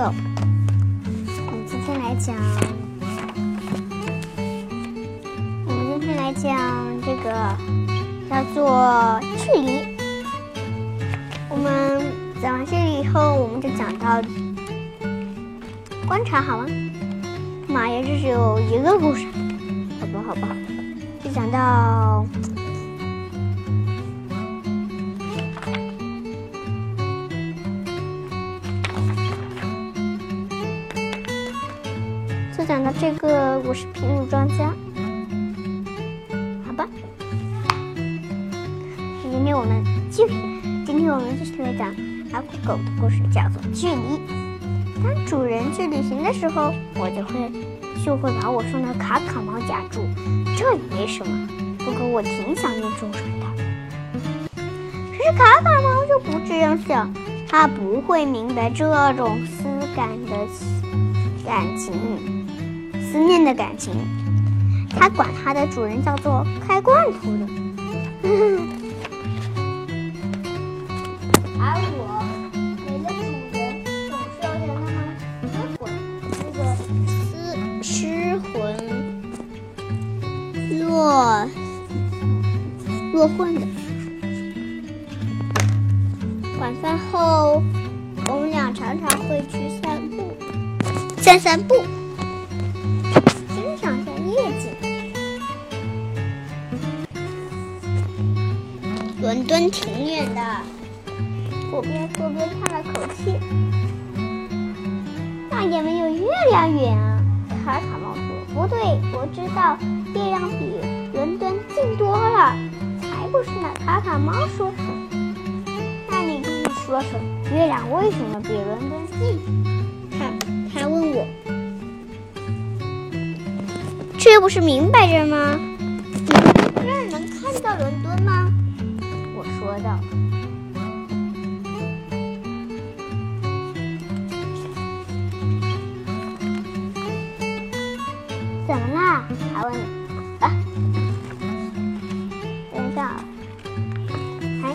我们今天来讲，我们今天来讲这个叫做距离。我们讲完这里以后，我们就讲到观察，好吗？妈呀，这只有一个故事，好吧，好吧，就讲到。这个，我是平乳专家，好吧？今天我们继续，今天我们继续来讲阿酷狗的故事，叫做距离。当主人去旅行的时候，我就会就会把我送到卡卡猫家住，这也没什么。不过我挺想念周水的。可是卡卡猫就不这样想，它不会明白这种思感的感情。思念的感情，它管它的主人叫做开罐头的，而我每个主人总是要让他们失魂，那个失失魂落落魂的。晚饭后，我们俩常常会去散步，散散步。伦敦挺远的，我边说边叹了口气。那也没有月亮远啊，卡卡猫说。不对，我知道月亮比伦敦近多了。才不是呢，卡卡猫说。那你跟我说说，月亮为什么比伦敦近？他他问我，这不是明摆着吗？你这能看到伦敦吗？道：“怎么啦？”还问。啊，等一下，哎，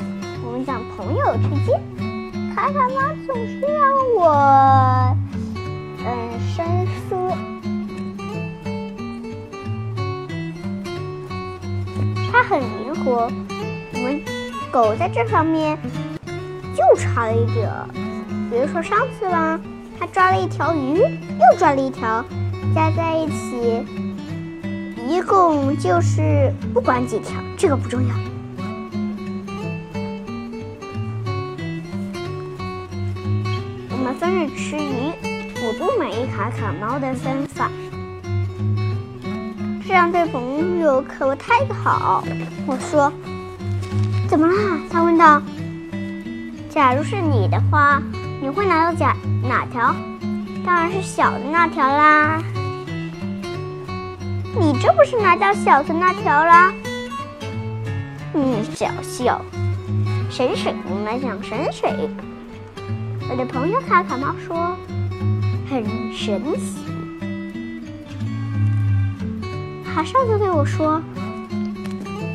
我们讲朋友之间，卡卡妈总是让我嗯深思。他很灵活，我们。狗在这方面就差了一点，比如说上次吧，它抓了一条鱼，又抓了一条，加在一起，一共就是不管几条，这个不重要。我们分着吃鱼，我不满意卡卡猫的分法，这样对朋友可不太好。我说。怎么啦？他问道。假如是你的话，你会拿到假哪条？当然是小的那条啦。你这不是拿到小的那条啦？嗯，小笑。神水，我们来讲神水。我的朋友卡卡猫说，很神奇。他上次对我说，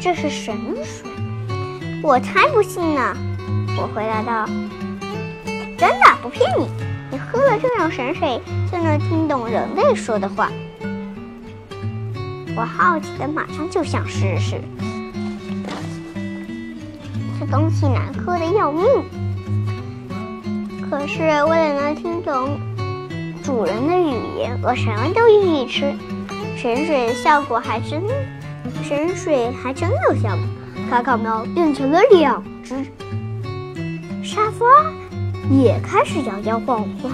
这是神水。我才不信呢！我回答道：“真的，不骗你。你喝了这种神水，就能听懂人类说的话。”我好奇的马上就想试试。这东西难喝的要命，可是为了能听懂主人的语言，我什么都愿意吃。神水效果还真，神水还真有效果。卡卡猫变成了两只，沙发也开始摇摇晃晃。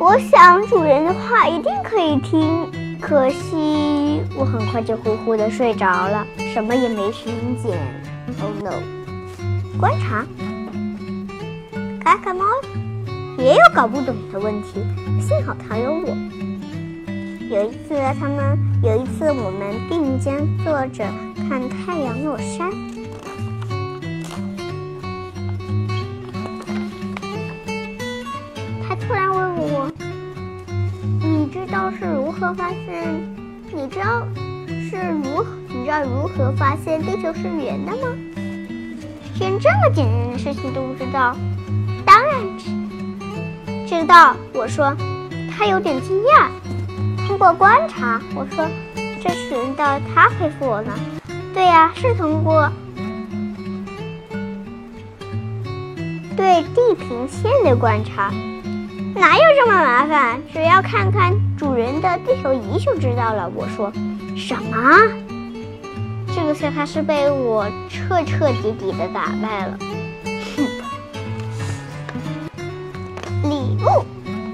我想主人的话一定可以听，可惜我很快就呼呼的睡着了，什么也没听见。Oh no！观察，卡卡猫也有搞不懂的问题，幸好它有我。有一次，他们有一次，我们并肩坐着看太阳落山。他突然问我：“你知道是如何发现？你知道是如你知道如何发现地球是圆的吗？”连这么简单的事情都不知道？当然知知道。我说，他有点惊讶。通过观察，我说，这是轮到他佩服我了。对呀，是通过对地平线的观察，哪有这么麻烦？只要看看主人的地球仪就知道了。我说，什么？这个次还是被我彻彻底底的打败了。哼！礼物，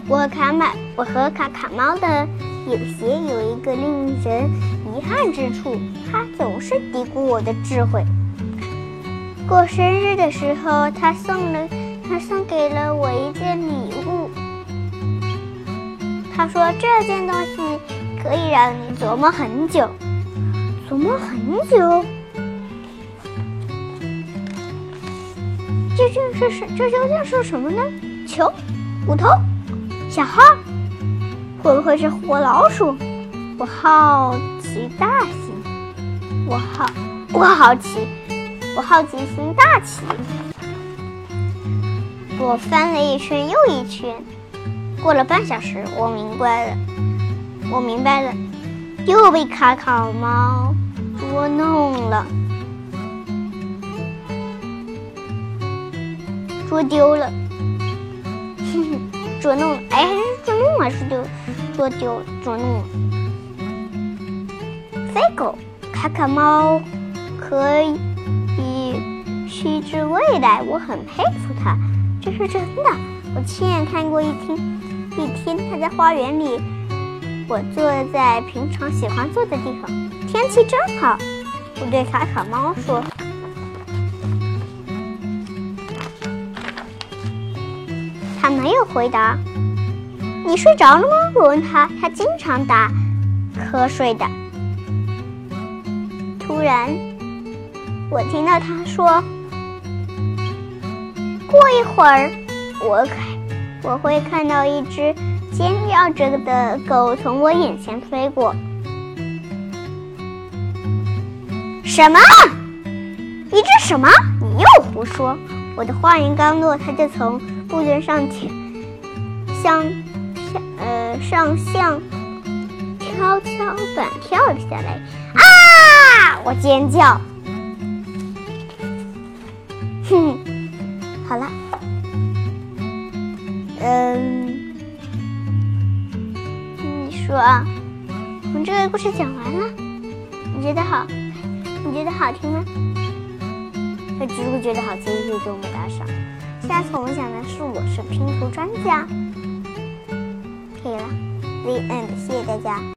我卡马，我和卡卡猫的有些有一个令人遗憾之处，它总是低估我的智慧。过生日的时候，他送了，他送给了我一件礼物。他说这件东西可以让你琢磨很久。琢磨很久，这竟是？这究竟是什么呢？球，骨头，小号，会不会是活老鼠？我好奇大喜，我好，我好奇，我好奇心大起。我翻了一圈又一圈，过了半小时，我明白了，我明白了。又被卡卡猫捉弄了，捉丢了，哼 哼，捉弄，哎，还是捉弄还是丢，捉丢，捉弄了。飞狗，卡卡猫可以预知未来，我很佩服它，这是真的。我亲眼看过一天，一天它在花园里。我坐在平常喜欢坐的地方，天气真好。我对卡卡猫说：“他没有回答。你睡着了吗？”我问他。他经常打瞌睡的。突然，我听到他说：“过一会儿，我看我会看到一只。”尖叫着的狗从我眼前飞过。什么？一只什么？你又胡说！我的话音刚落，他就从布墩上跳，向呃上向跷跷板跳了下来。啊！我尖叫。哼，好了，嗯。你说，我们这个故事讲完了，你觉得好？你觉得好听吗？那如果觉得好，听？可以给我们打赏。下次我们讲的是我是拼图专家。可以了，The end，谢谢大家。